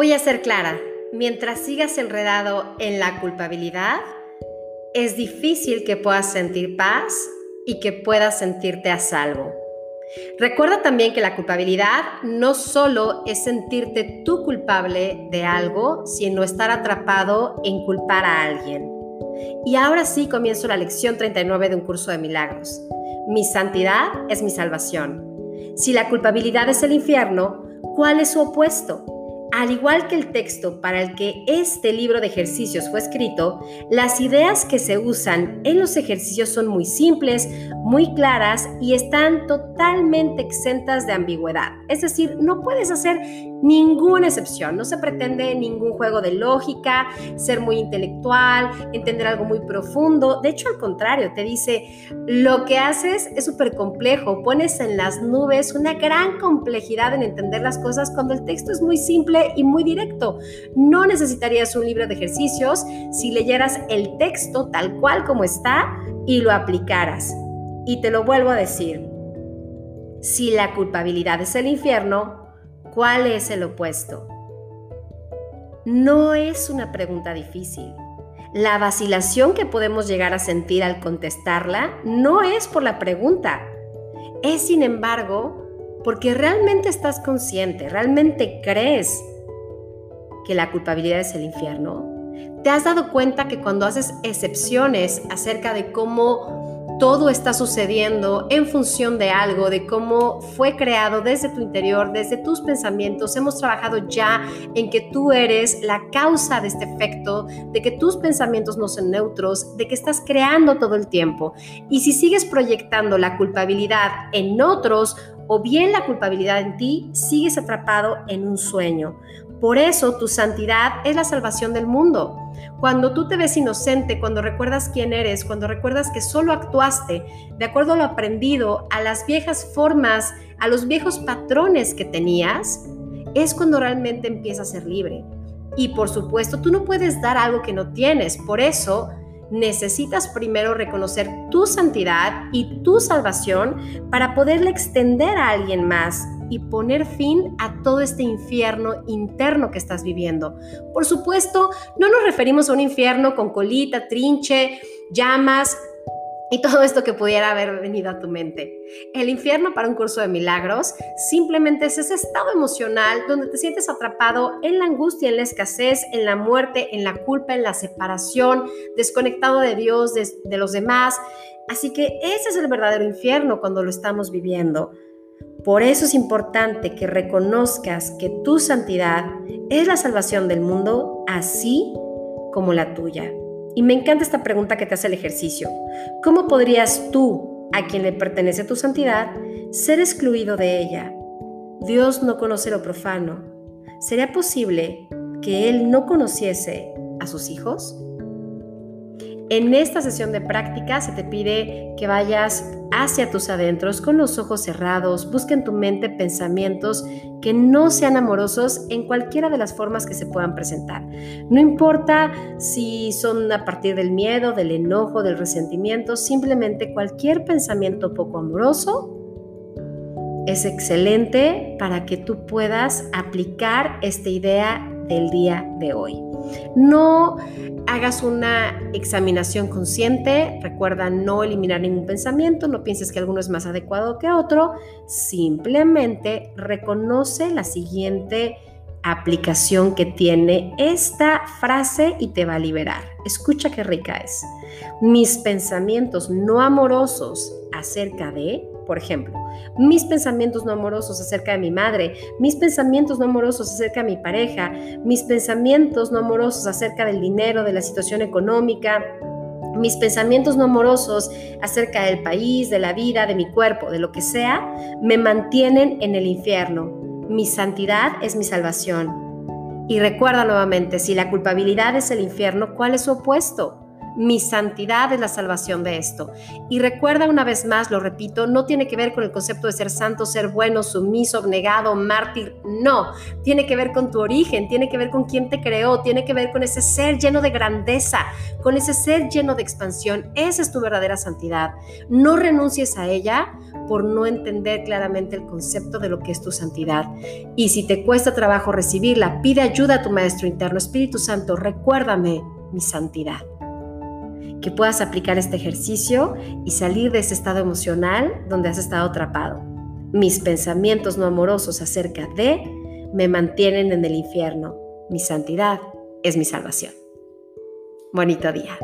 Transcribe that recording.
Voy a ser clara, mientras sigas enredado en la culpabilidad, es difícil que puedas sentir paz y que puedas sentirte a salvo. Recuerda también que la culpabilidad no solo es sentirte tú culpable de algo, sino estar atrapado en culpar a alguien. Y ahora sí comienzo la lección 39 de un curso de milagros. Mi santidad es mi salvación. Si la culpabilidad es el infierno, ¿cuál es su opuesto? Al igual que el texto para el que este libro de ejercicios fue escrito, las ideas que se usan en los ejercicios son muy simples, muy claras y están totalmente exentas de ambigüedad. Es decir, no puedes hacer ninguna excepción, no se pretende ningún juego de lógica, ser muy intelectual, entender algo muy profundo. De hecho, al contrario, te dice, lo que haces es súper complejo, pones en las nubes una gran complejidad en entender las cosas cuando el texto es muy simple y muy directo. No necesitarías un libro de ejercicios si leyeras el texto tal cual como está y lo aplicaras. Y te lo vuelvo a decir, si la culpabilidad es el infierno, ¿cuál es el opuesto? No es una pregunta difícil. La vacilación que podemos llegar a sentir al contestarla no es por la pregunta, es sin embargo porque realmente estás consciente, realmente crees que la culpabilidad es el infierno? ¿Te has dado cuenta que cuando haces excepciones acerca de cómo todo está sucediendo en función de algo, de cómo fue creado desde tu interior, desde tus pensamientos, hemos trabajado ya en que tú eres la causa de este efecto, de que tus pensamientos no son neutros, de que estás creando todo el tiempo. Y si sigues proyectando la culpabilidad en otros, o bien la culpabilidad en ti, sigues atrapado en un sueño. Por eso tu santidad es la salvación del mundo. Cuando tú te ves inocente, cuando recuerdas quién eres, cuando recuerdas que solo actuaste de acuerdo a lo aprendido, a las viejas formas, a los viejos patrones que tenías, es cuando realmente empiezas a ser libre. Y por supuesto, tú no puedes dar algo que no tienes. Por eso, necesitas primero reconocer tu santidad y tu salvación para poderle extender a alguien más y poner fin a todo este infierno interno que estás viviendo. Por supuesto, no nos referimos a un infierno con colita, trinche, llamas, y todo esto que pudiera haber venido a tu mente. El infierno para un curso de milagros simplemente es ese estado emocional donde te sientes atrapado en la angustia, en la escasez, en la muerte, en la culpa, en la separación, desconectado de Dios, de, los demás. Así que ese es el verdadero infierno cuando lo estamos viviendo. Por eso es importante que reconozcas que tu santidad es la salvación del mundo, así como la tuya. Y me encanta esta pregunta que te hace el ejercicio. ¿Cómo podrías tú, a quien le pertenece tu santidad, ser excluido de ella? Dios no conoce lo profano. ¿Sería posible que Él no conociese a sus hijos? En esta sesión de práctica se te pide que vayas hacia tus adentros con los ojos cerrados, busca en tu mente pensamientos que no sean amorosos en cualquiera de las formas que se puedan presentar. No importa si son a partir del miedo, del enojo, del resentimiento, simplemente cualquier pensamiento poco amoroso es excelente para que tú puedas aplicar esta idea del día de hoy. No hagas una examinación consciente, recuerda no eliminar ningún pensamiento, no pienses que alguno es más adecuado que otro, simplemente reconoce la siguiente aplicación que tiene esta frase y te va a liberar. Escucha qué rica es. Mis pensamientos no amorosos acerca de por ejemplo, mis pensamientos no amorosos acerca de mi madre, mis pensamientos no amorosos acerca de mi pareja, mis pensamientos no amorosos acerca del dinero, de la situación económica, mis pensamientos no amorosos acerca del país, de la vida, de mi cuerpo, de lo que sea, me mantienen en el infierno. Mi santidad es mi salvación. Y recuerda nuevamente, si la culpabilidad es el infierno, ¿cuál es su opuesto? Mi santidad es la salvación de esto. Y recuerda una vez más, lo repito, no tiene que ver con el concepto de ser santo, ser bueno, sumiso, abnegado, mártir. No, tiene que ver con tu origen, tiene que ver con quién te creó, tiene que ver con ese ser lleno de grandeza, con ese ser lleno de expansión. Esa es tu verdadera santidad. No renuncies a ella por no entender claramente el concepto de lo que es tu santidad. Y si te cuesta trabajo recibirla, pide ayuda a tu Maestro interno. Espíritu Santo, recuérdame mi santidad que puedas aplicar este ejercicio y salir de ese estado emocional donde has estado atrapado. Mis pensamientos no amorosos acerca de me mantienen en el infierno. Mi santidad es mi salvación. Bonito día.